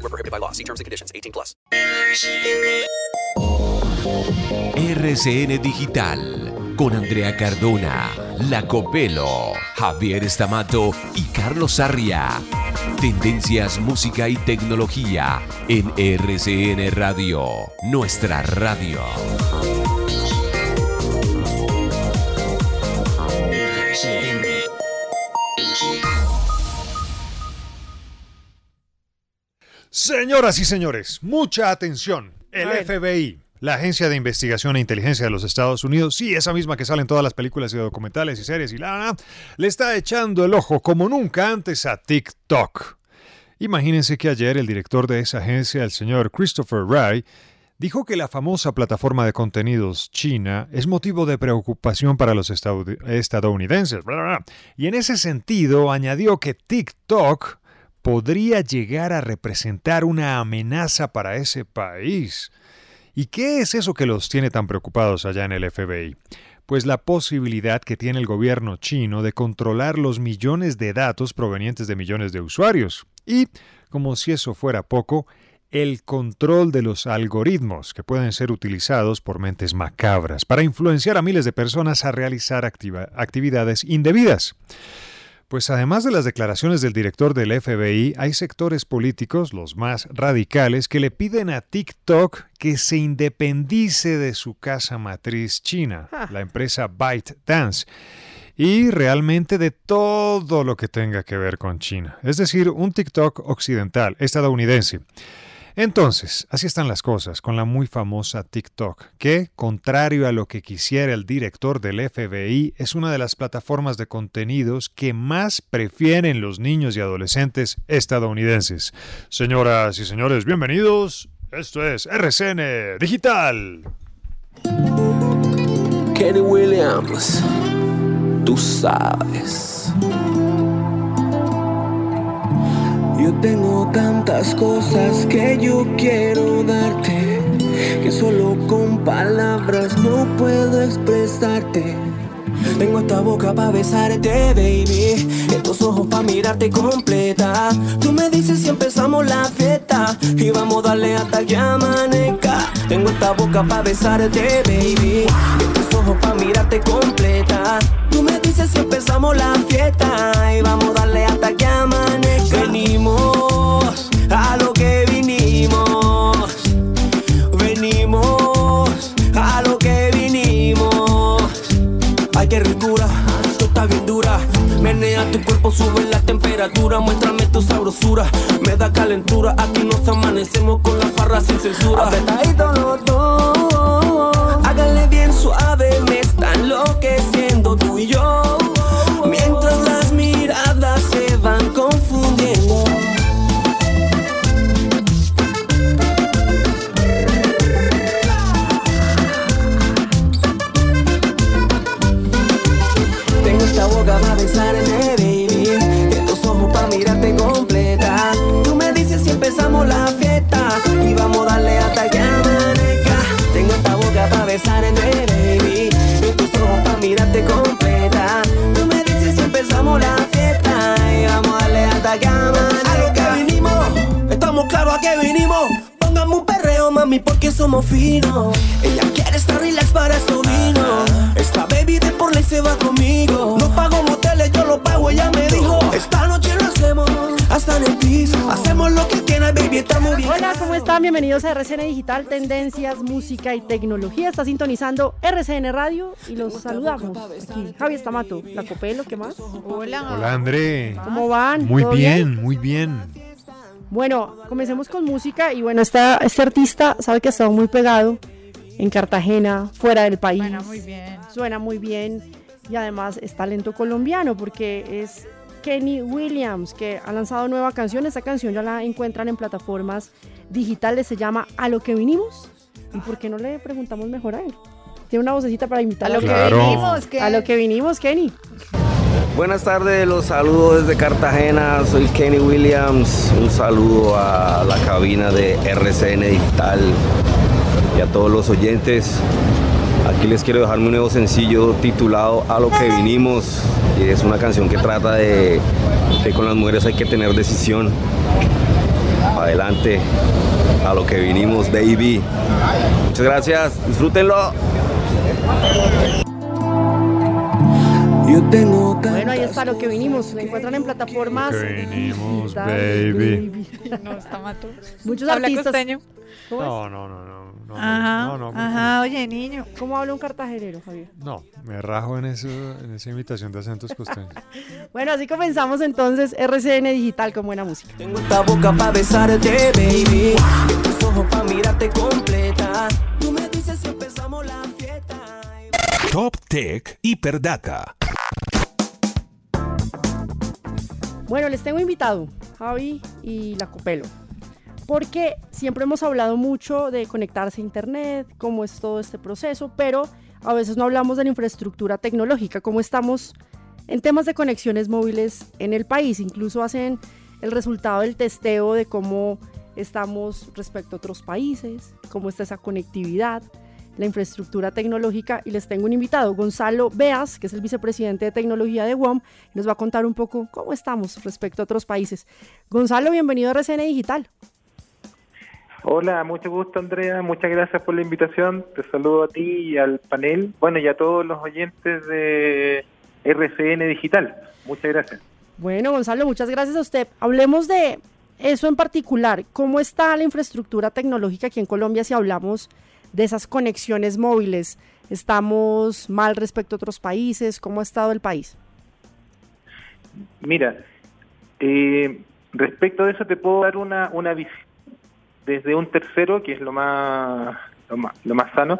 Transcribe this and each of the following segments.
Prohibited by terms and conditions. 18 plus. RCN Digital con Andrea Cardona, Lacopelo, Javier Estamato y Carlos Sarria. Tendencias, música y tecnología en RCN Radio, nuestra radio. Señoras y señores, mucha atención. El FBI, la Agencia de Investigación e Inteligencia de los Estados Unidos, sí, esa misma que sale en todas las películas y documentales y series y la, le está echando el ojo como nunca antes a TikTok. Imagínense que ayer el director de esa agencia, el señor Christopher Wray, dijo que la famosa plataforma de contenidos china es motivo de preocupación para los estadounidenses. Y en ese sentido añadió que TikTok podría llegar a representar una amenaza para ese país. ¿Y qué es eso que los tiene tan preocupados allá en el FBI? Pues la posibilidad que tiene el gobierno chino de controlar los millones de datos provenientes de millones de usuarios. Y, como si eso fuera poco, el control de los algoritmos que pueden ser utilizados por mentes macabras para influenciar a miles de personas a realizar actividades indebidas. Pues además de las declaraciones del director del FBI, hay sectores políticos, los más radicales, que le piden a TikTok que se independice de su casa matriz china, ah. la empresa ByteDance, y realmente de todo lo que tenga que ver con China, es decir, un TikTok occidental, estadounidense. Entonces, así están las cosas con la muy famosa TikTok, que, contrario a lo que quisiera el director del FBI, es una de las plataformas de contenidos que más prefieren los niños y adolescentes estadounidenses. Señoras y señores, bienvenidos. Esto es RCN Digital. Kenny Williams, tú sabes. Yo tengo tantas cosas que yo quiero darte, que solo con palabras no puedo expresarte. Tengo esta boca para besarte, baby. Estos ojos para mirarte completa. Tú me dices si empezamos la fiesta y vamos a darle hasta que amanezca. Tengo esta boca para besarte, baby. Estos ojos para mirarte completa. Tú me dices si empezamos la fiesta y vamos a darle hasta que. Venimos a lo que vinimos. Venimos a lo que vinimos. Ay, qué ricura, tú estás bien dura. Menea tu cuerpo, sube la temperatura. Muéstrame tu sabrosura, me da calentura. Aquí nos amanecemos con la farra sin censura. Apretadito los dos, háganle bien suave. Esta boca para besarte, baby. Estos ojos para mirarte completa. Tú me dices si empezamos la fiesta y vamos a darle hasta que amanezca. Tengo esta boca para besarte, baby. Estos ojos para mirarte completa. Tú me dices si empezamos la fiesta y vamos a darle hasta que amanezca. A lo que vinimos, estamos claros a qué vinimos. Póngame un perreo, mami, porque somos finos. Ella quiere estar relax para eso vino. Esta baby de por ley se va conmigo. No pago moteles, yo lo pago, ella me dijo. Esta noche lo hacemos hasta en el piso. Hacemos lo que quieras, baby, estamos bien. Hola, ¿cómo están? Bienvenidos a RCN Digital, Tendencias, Música y Tecnología. Está sintonizando RCN Radio y los saludamos. Aquí, Javi Estamato, La Copelo, ¿qué más? Hola. Hola, André. ¿Cómo van? Muy ¿Todo bien, muy bien. Bueno, comencemos con música y bueno, esta, este artista sabe que ha estado muy pegado en Cartagena, fuera del país. Suena muy bien. Suena muy bien y además es talento colombiano porque es Kenny Williams que ha lanzado nueva canción. Esta canción ya la encuentran en plataformas digitales, se llama A lo que vinimos. ¿Y por qué no le preguntamos mejor a él? Tiene una vocecita para A invitar lo Claro. que vinimos, que A lo que vinimos, Kenny. Buenas tardes, los saludo desde Cartagena, soy Kenny Williams, un saludo a la cabina de RCN Digital y a todos los oyentes. Aquí les quiero dejar mi nuevo sencillo titulado A lo que vinimos, y es una canción que trata de que con las mujeres hay que tener decisión. Adelante, a lo que vinimos, baby. Muchas gracias, disfrútenlo. Yo tengo ahí está lo que vinimos. La encuentran en plataformas. Lo que vinimos, baby. no está mato. Muchos Habla artistas. costeño. ¿Cómo, es? No, no, no, no. no, Ajá. no, no, Ajá, oye, niño. ¿Cómo habla un cartagenero, Javier? No, me rajo en, eso, en esa imitación de acentos costeños. Bueno, así comenzamos entonces RCN Digital con buena música. Tengo esta boca pa' besarte, baby. Y tus ojos pa' mirarte completa. Tú me dices si empezamos la fiesta. Top Tech Hiperdata. Bueno, les tengo invitado, Javi y la Copelo, porque siempre hemos hablado mucho de conectarse a Internet, cómo es todo este proceso, pero a veces no hablamos de la infraestructura tecnológica, cómo estamos en temas de conexiones móviles en el país. Incluso hacen el resultado del testeo de cómo estamos respecto a otros países, cómo está esa conectividad, la infraestructura tecnológica. Y les tengo un invitado, Gonzalo Beas, que es el vicepresidente de tecnología de WOM, y nos va a contar un poco cómo estamos respecto a otros países. Gonzalo, bienvenido a RCN Digital. Hola, mucho gusto Andrea, muchas gracias por la invitación. Te saludo a ti y al panel, bueno, y a todos los oyentes de RCN Digital. Muchas gracias. Bueno, Gonzalo, muchas gracias a usted. Hablemos de eso en particular. ¿Cómo está la infraestructura tecnológica aquí en Colombia si hablamos de esas conexiones móviles? ¿Estamos mal respecto a otros países? ¿Cómo ha estado el país? Mira, eh, respecto de eso te puedo dar una, una visión desde un tercero, que es lo más, lo más, lo más sano.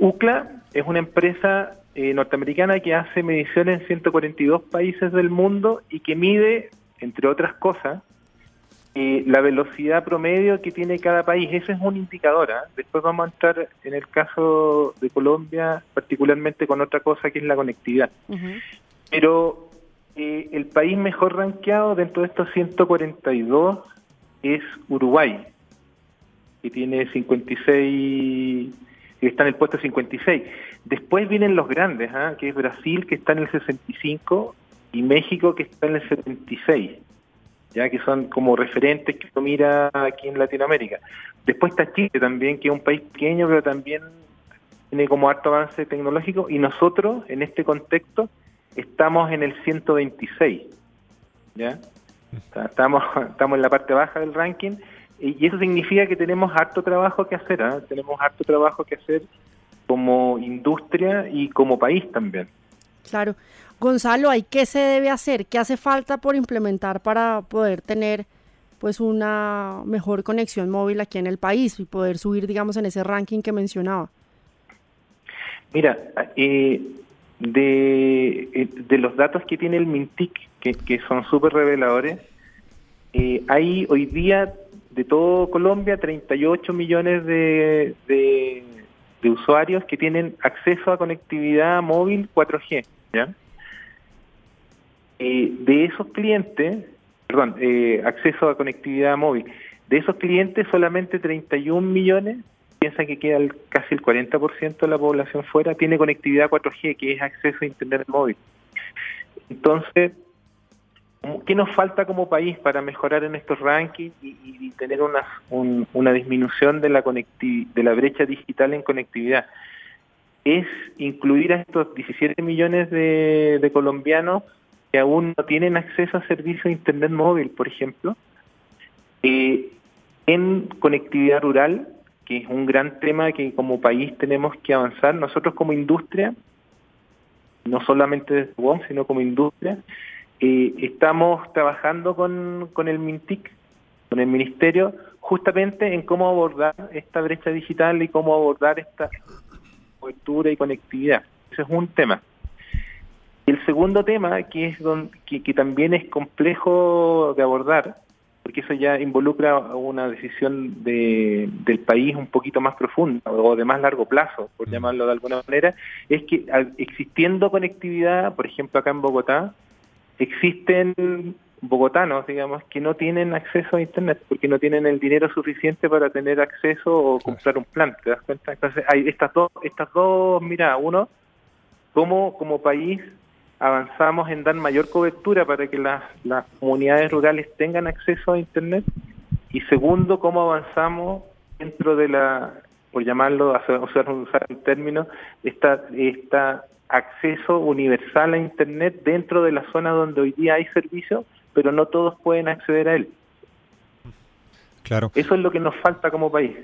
UCLA es una empresa eh, norteamericana que hace mediciones en 142 países del mundo y que mide, entre otras cosas, eh, la velocidad promedio que tiene cada país. Eso es un indicador. ¿ah? Después vamos a entrar en el caso de Colombia, particularmente con otra cosa que es la conectividad. Pero eh, el país mejor rankeado dentro de estos 142 es Uruguay, que tiene 56, que está en el puesto 56. Después vienen los grandes, ¿ah? que es Brasil, que está en el 65, y México, que está en el 76, ya que son como referentes que uno mira aquí en Latinoamérica. Después está Chile también, que es un país pequeño, pero también tiene como harto avance tecnológico, y nosotros, en este contexto, estamos en el 126, ¿ya? Estamos, estamos en la parte baja del ranking y y eso significa que tenemos harto trabajo que hacer, ¿ah? tenemos harto trabajo que hacer como industria y como país también. Claro. Gonzalo, ¿hay qué se debe hacer? ¿Qué hace falta por implementar para poder tener pues una mejor conexión móvil aquí en el país y poder subir, digamos, en ese ranking que mencionaba? Mira, eh, de, eh, los datos que tiene el MINTIC, que, son súper reveladores, eh, hay hoy día de todo Colombia 38 millones de, de, de usuarios que tienen acceso a conectividad móvil 4G. ¿ya? Eh, de esos clientes, perdón, eh, acceso a conectividad móvil, de esos clientes solamente 31 millones piensa que queda el- casi el 40% de la población fuera, tiene conectividad 4G, que es acceso a Internet móvil. Entonces, ¿cómo- ¿qué nos falta como país para mejorar en estos rankings y, tener una, un- una disminución de la, de la brecha digital en conectividad? Es incluir a estos 17 millones de, de colombianos que aún no tienen acceso a servicios de Internet móvil, por ejemplo, eh, en conectividad rural, que es un gran tema que como país tenemos que avanzar. Nosotros como industria, no solamente desde WOM, sino como industria, eh, estamos trabajando con, con el MINTIC, con el Ministerio, justamente en cómo abordar esta brecha digital y cómo abordar esta cobertura y conectividad. Ese es un tema. Segundo tema, que, es don, que, que también es complejo de abordar, porque eso ya involucra una decisión de, del país un poquito más profunda o de más largo plazo, por llamarlo de alguna manera, es que existiendo conectividad, por ejemplo acá en Bogotá, existen bogotanos, digamos, que no tienen acceso a Internet porque no tienen el dinero suficiente para tener acceso o comprar un plan, ¿te das cuenta? Entonces hay estas dos, estas dos mira, uno, cómo como país avanzamos en dar mayor cobertura para que las, las comunidades rurales tengan acceso a Internet y segundo, cómo avanzamos dentro de la, por llamarlo, usar, usar el término, esta, esta acceso universal a Internet dentro de la zona donde hoy día hay servicios, pero no todos pueden acceder a él. Claro. Eso es lo que nos falta como país.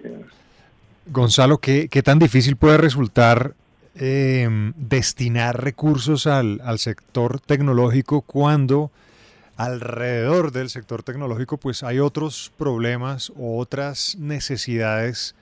Gonzalo, ¿qué, qué tan difícil puede resultar eh, destinar recursos al, al sector tecnológico cuando alrededor del sector tecnológico pues hay otros problemas o otras necesidades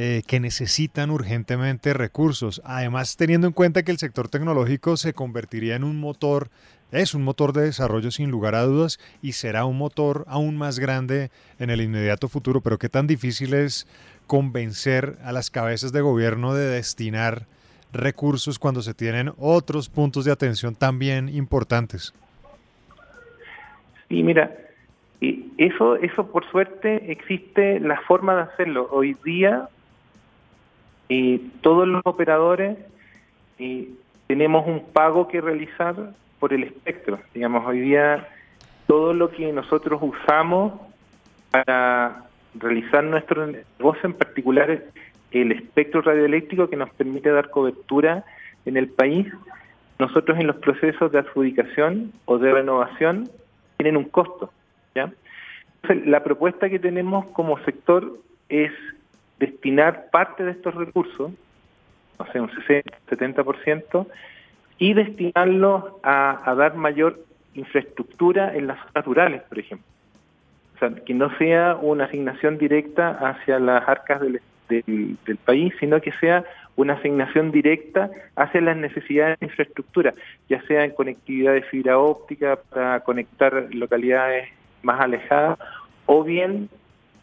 eh, que necesitan urgentemente recursos. Además, teniendo en cuenta que el sector tecnológico se convertiría en un motor, es un motor de desarrollo sin lugar a dudas y será un motor aún más grande en el inmediato futuro, pero qué tan difícil es convencer a las cabezas de gobierno de destinar recursos cuando se tienen otros puntos de atención también importantes. Sí, mira, y eso, eso por suerte existe la forma de hacerlo. Hoy día eh, todos los operadores eh, tenemos un pago que realizar por el espectro. Digamos, hoy día todo lo que nosotros usamos para realizar nuestro negocio, en particular el espectro radioeléctrico que nos permite dar cobertura en el país, nosotros en los procesos de adjudicación o de renovación tienen un costo. ¿ya? Entonces, la propuesta que tenemos como sector es destinar parte de estos recursos, no sé, un 60, 70%, y destinarlos a, dar mayor infraestructura en las zonas rurales, por ejemplo. O sea, que no sea una asignación directa hacia las arcas del, del, país, sino que sea una asignación directa hacia las necesidades de infraestructura, ya sea en conectividad de fibra óptica para conectar localidades más alejadas, o bien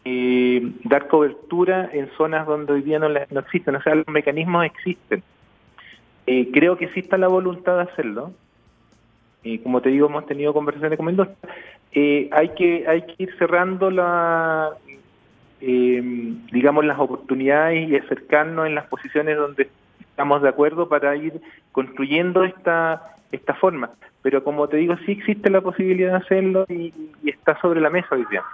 eh, dar cobertura en zonas donde hoy día no, la- no existen. O sea, los mecanismos existen. Eh, creo que exista la voluntad de hacerlo. Eh, como te digo, hemos tenido conversaciones con Mendoza. Eh, hay que hay que ir cerrando la eh, digamos las oportunidades y acercarnos en las posiciones donde estamos de acuerdo para ir construyendo esta esta forma. Pero como te digo, sí existe la posibilidad de hacerlo y, está sobre la mesa hoy día.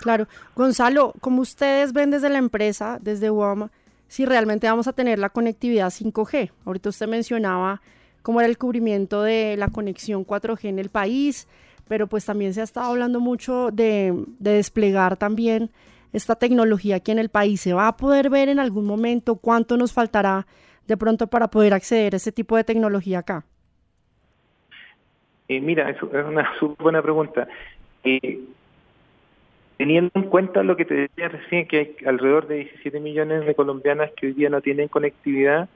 Claro. Gonzalo, como ustedes ven desde la empresa, desde UAM, si realmente vamos a tener la conectividad 5G. Ahorita usted mencionaba cómo era el cubrimiento de la conexión 4G en el país, pero pues también se ha estado hablando mucho de desplegar también esta tecnología aquí en el país. ¿Se va a poder ver en algún momento cuánto nos faltará de pronto para poder acceder a ese tipo de tecnología acá? Eh, mira, es una súper buena pregunta. Eh, teniendo en cuenta lo que te decía recién, que hay alrededor de 17 millones de colombianas que hoy día no tienen conectividad,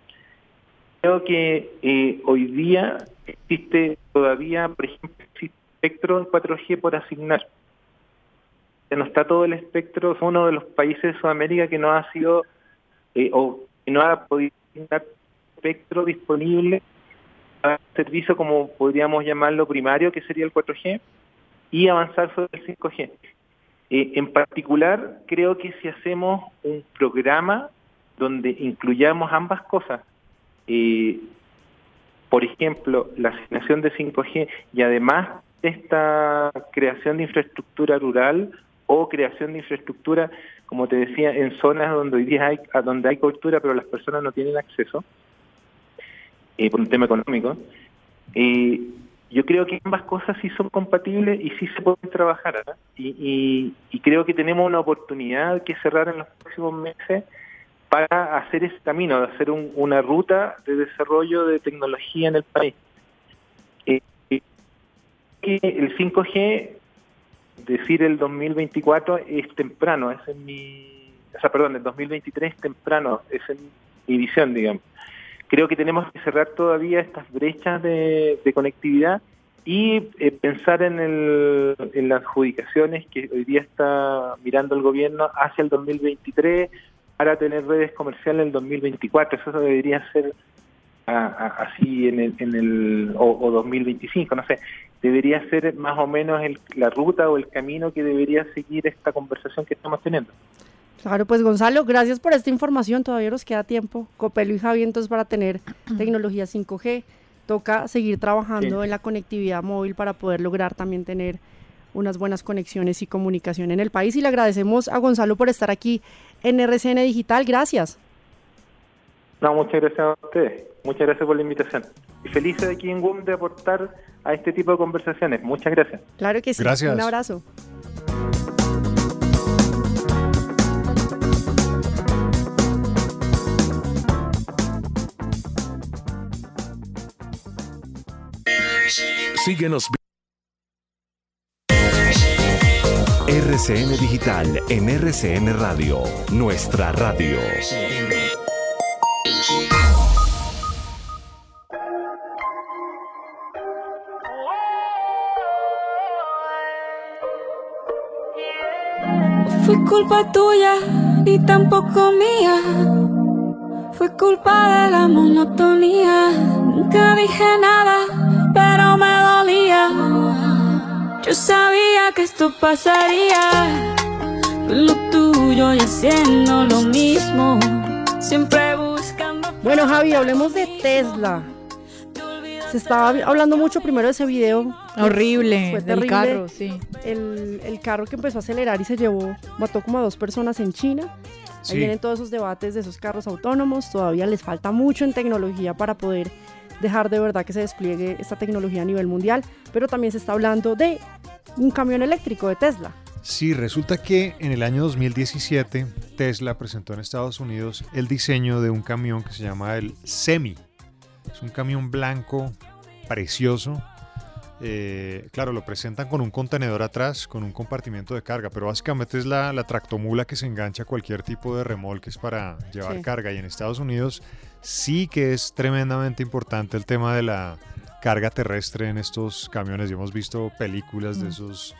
creo que eh, hoy día existe todavía, por ejemplo, espectro en 4G por asignar. No está todo el espectro, somos uno de los países de Sudamérica que no ha sido eh, o que no ha podido asignar espectro disponible un servicio como podríamos llamarlo primario, que sería el 4G, y avanzar sobre el 5G. Eh, en particular, creo que si hacemos un programa donde incluyamos ambas cosas, eh, por ejemplo, la asignación de 5G y además esta creación de infraestructura rural o creación de infraestructura, como te decía, en zonas donde hoy día hay, donde hay cobertura pero las personas no tienen acceso, eh, por un tema económico, eh, yo creo que ambas cosas sí son compatibles y sí se pueden trabajar. ¿ah? Y, y, creo que tenemos una oportunidad que cerrar en los próximos meses para hacer ese camino, de hacer un- una ruta de desarrollo de tecnología en el país. Eh, eh, el 5G, decir el 2024 es temprano, es mi, o sea, perdón, el 2023 es temprano, es mi visión, digamos. Creo que tenemos que cerrar todavía estas brechas de, de conectividad y eh, pensar en, el, en las adjudicaciones que hoy día está mirando el gobierno hacia el 2023 para tener redes comerciales en el 2024. Eso debería ser a- a- así en el, en el o, o 2025, no sé. Debería ser más o menos el- la ruta o el camino que debería seguir esta conversación que estamos teniendo. Claro, pues Gonzalo, gracias por esta información. Todavía nos queda tiempo, Copelo y Javi, entonces para tener tecnología 5G, toca seguir trabajando Sí. en la conectividad móvil para poder lograr también tener unas buenas conexiones y comunicación en el país. Y le agradecemos a Gonzalo por estar aquí en RCN Digital. Gracias. No, muchas gracias a ustedes. Muchas gracias por la invitación. Y feliz de aquí en WUM de aportar a este tipo de conversaciones. Muchas gracias. Claro que sí. Gracias. Un abrazo. Síguenos. RCN Digital en RCN Radio, nuestra radio. Fue culpa tuya, ni tampoco mía. Fue culpa de la monotonía. Nunca dije nada, pero me dolía. Yo sabía que esto pasaría. Lo tuyo y haciendo lo mismo. Siempre buscando. Bueno, Javi, hablemos de Tesla. Se estaba hablando mucho primero de ese video. Horrible, Fue del terrible. carro, sí. El, el carro que empezó a acelerar y se llevó, mató como a dos personas en China. Sí. Ahí vienen todos esos debates de esos carros autónomos. Todavía les falta mucho en tecnología para poder dejar de verdad que se despliegue esta tecnología a nivel mundial. Pero también se está hablando de un camión eléctrico de Tesla. Sí, resulta que en el año 2017 Tesla presentó en Estados Unidos el diseño de un camión que se llama el Semi. Es un camión blanco, precioso. Eh, claro, lo presentan con un contenedor atrás, con un compartimiento de carga, pero básicamente es la, la tractomula que se engancha a cualquier tipo de remolques para llevar Sí. carga. Y en Estados Unidos sí que es tremendamente importante el tema de la carga terrestre en estos camiones. Y hemos visto películas de Mm. esos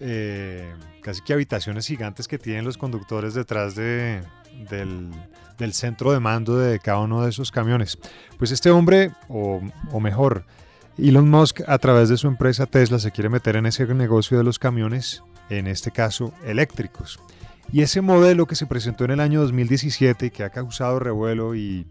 eh, casi que habitaciones gigantes que tienen los conductores detrás de, del, centro de mando de cada uno de esos camiones. Pues este hombre, o, o mejor, Elon Musk a través de su empresa Tesla se quiere meter en ese negocio de los camiones, en este caso eléctricos. Y ese modelo que se presentó en el año 2017 y que ha causado revuelo y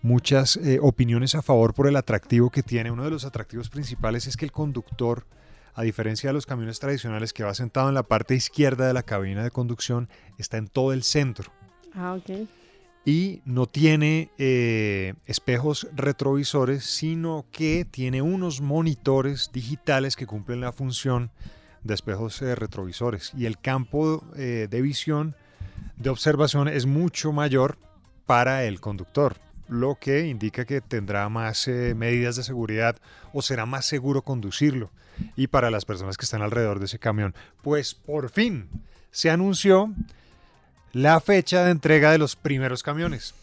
muchas eh, opiniones a favor por el atractivo que tiene, uno de los atractivos principales es que el conductor a diferencia de los camiones tradicionales que va sentado en la parte izquierda de la cabina de conducción, está en todo el centro Ah, y no tiene eh, espejos retrovisores, sino que tiene unos monitores digitales que cumplen la función de espejos eh, retrovisores. Y el campo eh, de visión, de observación, es mucho mayor para el conductor, lo que indica que tendrá más eh, medidas de seguridad o será más seguro conducirlo. Y para las personas que están alrededor de ese camión, pues por fin se anunció la fecha de entrega de los primeros camiones.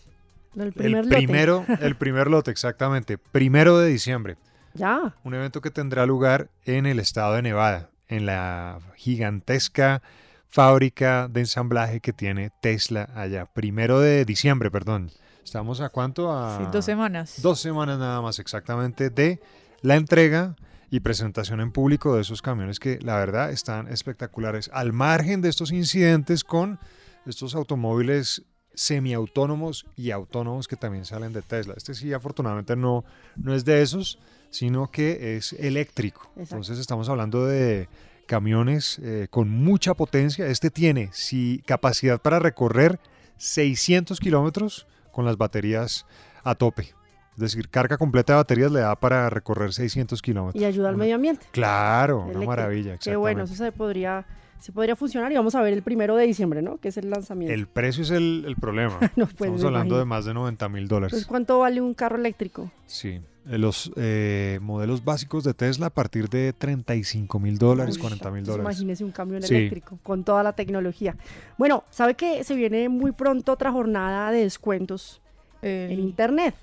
El primer el lote. primero, el primer lote, exactamente, primero de diciembre. Ya. Un evento que tendrá lugar en el estado de Nevada, en la gigantesca fábrica de ensamblaje que tiene Tesla allá. Primero de diciembre, perdón. ¿Estamos a cuánto? A Sí, dos semanas. Dos semanas nada más exactamente de la entrega y presentación en público de esos camiones que la verdad están espectaculares. Al margen de estos incidentes con estos automóviles semiautónomos y autónomos que también salen de Tesla. Este sí, afortunadamente no, no es de esos, sino que es eléctrico. Exacto. Entonces estamos hablando de camiones eh, con mucha potencia. Este tiene sí, capacidad para recorrer 600 kilómetros con las baterías a tope. decir, carga completa de baterías le da para recorrer 600 kilómetros. Y ayuda al medio ambiente. Claro, una maravilla. Qué bueno, eso se podría, se podría funcionar y vamos a ver el primero de diciembre, ¿no? Que es el lanzamiento. El precio es el, el problema. No, pues, Estamos hablando imagino. de más de 90 mil dólares. Entonces, ¿cuánto vale un carro eléctrico? Sí. Eh, Los eh, modelos básicos de Tesla a partir de 35 mil dólares, Uy, 40 mil dólares. Imagínese un camión Sí. eléctrico con toda la tecnología. Bueno, ¿sabe que se viene muy pronto otra jornada de descuentos en Internet?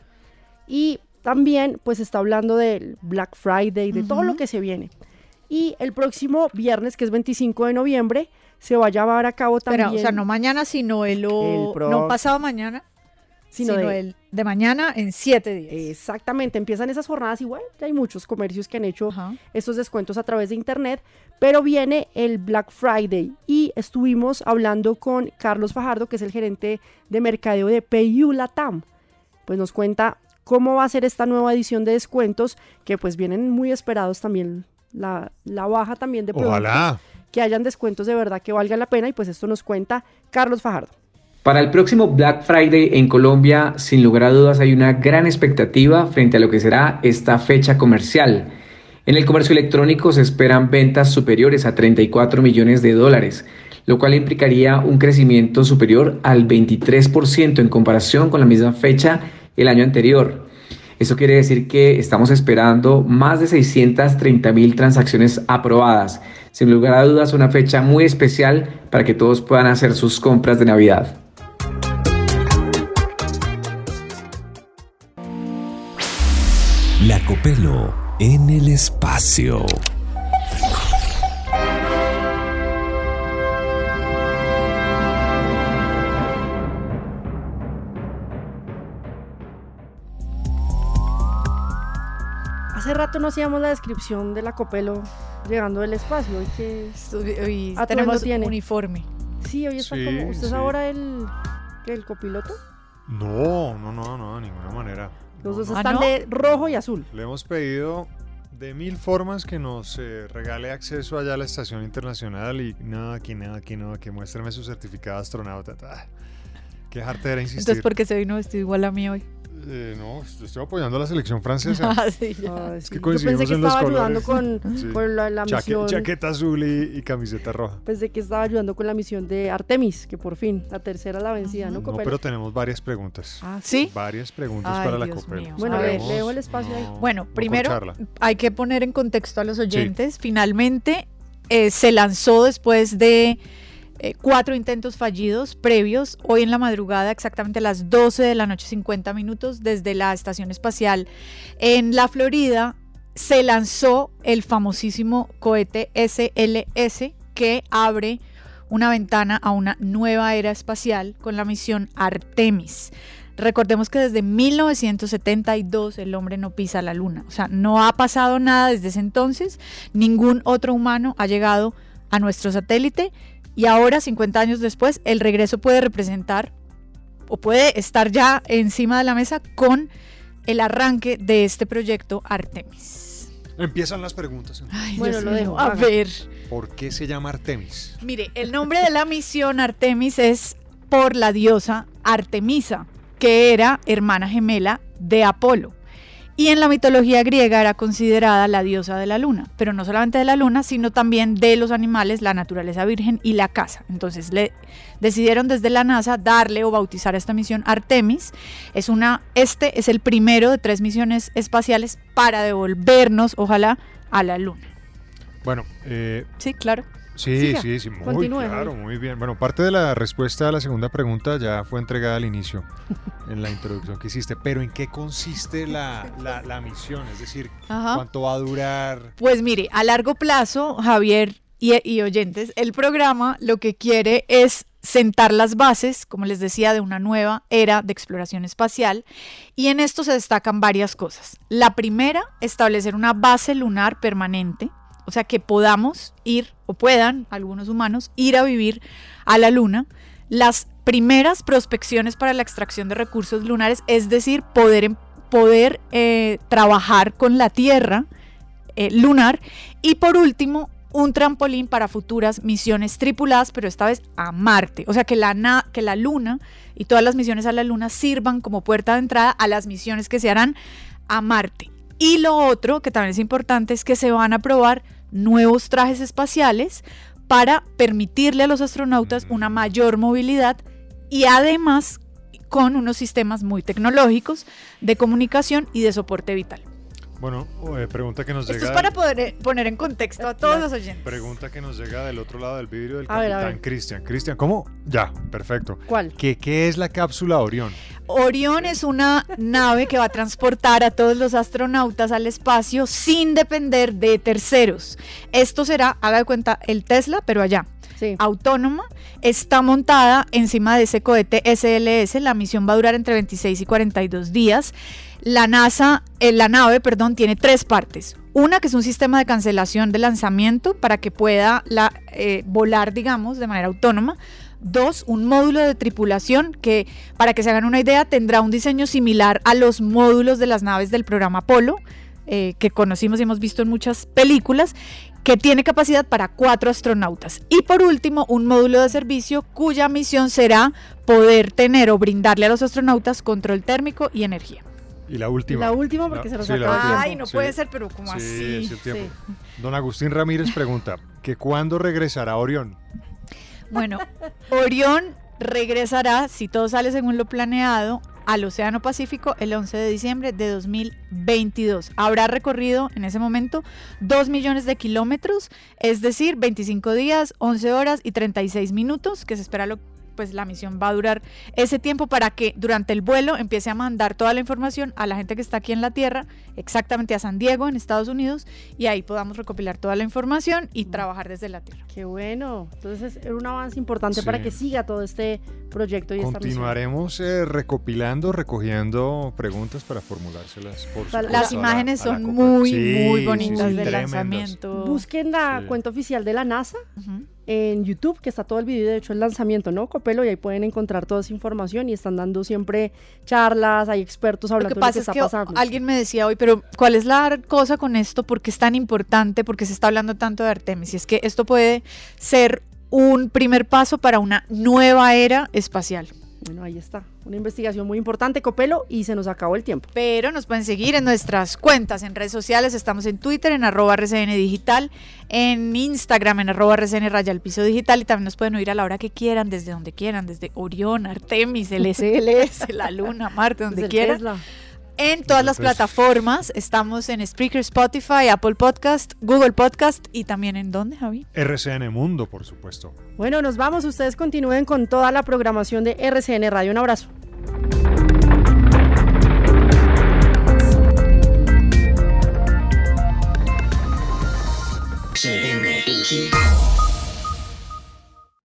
Y también, pues, está hablando del Black Friday, de todo lo que se viene. Y el próximo viernes, que es 25 de noviembre, se va a llevar a cabo también... Pero, o sea, no mañana, sino el, o- El pro- no pasado mañana, Sino sino, de- el de mañana en siete días. Exactamente, empiezan esas jornadas igual, ya hay muchos comercios que han hecho estos descuentos a través de internet, pero viene el Black Friday y estuvimos hablando con Carlos Fajardo, que es el gerente de mercadeo de PayU Latam. Pues nos cuenta cómo va a ser esta nueva edición de descuentos, que pues vienen muy esperados también la, la baja también de productos. Ojalá. Que hayan descuentos de verdad que valgan la pena y pues esto nos cuenta Carlos Fajardo. Para el próximo Black Friday en Colombia, sin lugar a dudas, hay una gran expectativa frente a lo que será esta fecha comercial. En el comercio electrónico se esperan ventas superiores a 34 millones de dólares, lo cual implicaría un crecimiento superior al 23% en comparación con la misma fecha el año anterior. Eso quiere decir que estamos esperando más de 630 mil transacciones aprobadas. Sin lugar a dudas, una fecha muy especial para que todos puedan hacer sus compras de Navidad. La Copelo en el espacio. Hace rato no hacíamos la descripción de la Copelo llegando del espacio. Hoy que Hoy tenemos tiene? uniforme. Sí, hoy está Sí, como. ¿Usted es ahora el, el copiloto? No, no, no, no, de ninguna manera. Los No, dos no. están de rojo y azul. Le hemos pedido de mil formas que nos eh, regale acceso allá a la estación internacional y no, aquí no, aquí no, que muéstrame su certificado de astronauta. Ah, qué jartera insistir. Entonces, ¿por qué se vino vestido igual a mí hoy? Eh, no, yo estoy apoyando a la selección francesa. Ah, sí, ya. Es que Yo coincidimos pensé que en los estaba ayudando con, Sí. con la, la Chaque- misión. chaqueta azul y, y camiseta roja. Pensé que estaba ayudando con la misión de Artemis, que por fin, la tercera la vencida, ¿no? No, pero tenemos varias preguntas. Ah, ¿sí? Varias preguntas Ay, para la Copel. mío. Bueno, A ver. le dejo el espacio ahí. Bueno, primero hay que poner en contexto a los oyentes. Finalmente eh, se lanzó después de eh, cuatro intentos fallidos previos, hoy en la madrugada, exactamente a las 12 de la noche, 50 minutos, desde la estación espacial en la Florida, se lanzó el famosísimo cohete SLS que abre una ventana a una nueva era espacial con la misión Artemis. Recordemos que desde 1972 el hombre no pisa la luna, o sea, no ha pasado nada desde ese entonces, ningún otro humano ha llegado a nuestro satélite y ahora, 50 años después, el regreso puede representar o puede estar ya encima de la mesa con el arranque de este proyecto Artemis. Empiezan las preguntas. Ay, Bueno, Dios lo dejo, A ver. ¿Por qué se llama Artemis? Mire, el nombre de la misión Artemis es por la diosa Artemisa, que era hermana gemela de Apolo. Y en la mitología griega era considerada la diosa de la luna, pero no solamente de la luna, sino también de los animales, la naturaleza virgen y la caza. Entonces le decidieron desde la NASA darle o bautizar a esta misión Artemis. Es una, este es el primero de tres misiones espaciales para devolvernos, ojalá, a la luna. Bueno, eh, Sí, claro. Sí, Siga. sí, sí, muy Continúe, claro, muy bien. Bueno, parte de la respuesta a la segunda pregunta ya fue entregada al inicio, en la introducción que hiciste, pero ¿en qué consiste la, la- la misión? Es decir, Ajá. ¿cuánto va a durar? Pues mire, a largo plazo, Javier y, y oyentes, el programa lo que quiere es sentar las bases, como les decía, de una nueva era de exploración espacial. Y en esto se destacan varias cosas. La primera, establecer una base lunar permanente, o sea, que podamos ir, o puedan algunos humanos, ir a vivir a la Luna. Las primeras prospecciones para la extracción de recursos lunares, es decir, poder, em- poder eh, trabajar con la Tierra eh, lunar. Y por último, un trampolín para futuras misiones tripuladas, pero esta vez a Marte. O sea, que la, que la Luna y todas las misiones a la Luna sirvan como puerta de entrada a las misiones que se harán a Marte. Y lo otro, que también es importante, es que se van a probar nuevos trajes espaciales para permitirle a los astronautas una mayor movilidad y además con unos sistemas muy tecnológicos de comunicación y de soporte vital. Bueno, eh, pregunta que nos Esto llega. es para poder eh, poner en contexto a todos los oyentes. Pregunta que nos llega del otro lado del vidrio del A capitán. Cristian. Cristian, ¿cómo? Ya, perfecto. ¿Cuál? ¿Qué, ¿Qué es la cápsula Orión? Orión es una nave que va a transportar a todos los astronautas al espacio sin depender de terceros. Esto será, haga de cuenta, el Tesla, pero allá. Autónoma, está montada encima de ese cohete SLS. La misión va a durar entre 26 y 42 días. La NASA, eh, la nave, perdón, tiene tres partes. Una que es un sistema de cancelación de lanzamiento para que pueda eh, volar, digamos, de manera autónoma. Dos, un módulo de tripulación que, para que se hagan una idea, tendrá un diseño similar a los módulos de las naves del programa Apolo, eh, que conocimos y hemos visto en muchas películas, que tiene capacidad para cuatro astronautas. Y por último, un módulo de servicio cuya misión será poder tener o brindarle a los astronautas control térmico y energía. Y la última. La última, porque se sí, acaba última. Ay, no Sí. puede ser, pero como Sí, así. es el tiempo. Don Agustín Ramírez pregunta que cuándo regresará Orión. Bueno, Orión regresará, si todo sale según lo planeado, al Océano Pacífico el 11 de diciembre de 2022. Habrá recorrido en ese momento 2 millones de kilómetros, es decir, 25 días, 11 horas y 36 minutos, que se espera lo pues la misión va a durar ese tiempo para que durante el vuelo empiece a mandar toda la información a la gente que está aquí en la Tierra, exactamente a San Diego, en Estados Unidos, y ahí podamos recopilar toda la información y trabajar desde la Tierra. Qué bueno. Entonces es un avance importante Sí. para que siga todo este proyecto y esta misión. Continuaremos eh, recopilando, recogiendo preguntas para formulárselas por supuesto, Las imágenes la son muy, Sí, muy bonitas sí, del lanzamiento. Busquen la Sí. cuenta oficial de la NASA en YouTube, que está todo el video, de hecho el lanzamiento, ¿no? Copelo, y ahí pueden encontrar toda esa información y están dando siempre charlas, hay expertos Lo hablando que de lo que pasa es está que pasando. alguien me decía hoy, pero ¿cuál es la cosa con esto? ¿Por qué es tan importante? ¿Por qué se está hablando tanto de Artemis? Y es que esto puede ser un primer paso para una nueva era espacial. Bueno, ahí está. Una investigación muy importante, Copelo, y se nos acabó el tiempo. Pero nos pueden seguir en nuestras cuentas, en redes sociales. Estamos en Twitter, en arroba RCN Digital, en Instagram, en arroba RCN Raya al Piso Digital. Y también nos pueden oír a la hora que quieran, desde donde quieran, desde Orión, Artemis, el SLS, la Luna, Marte, donde Desde quieran. Tesla en todas las plataformas. Estamos en Spreaker, Spotify, Apple Podcast, Google Podcast y también en dónde, Javi? RCN Mundo, por supuesto. Bueno, nos vamos. Ustedes continúen con toda la programación de RCN Radio. Un abrazo.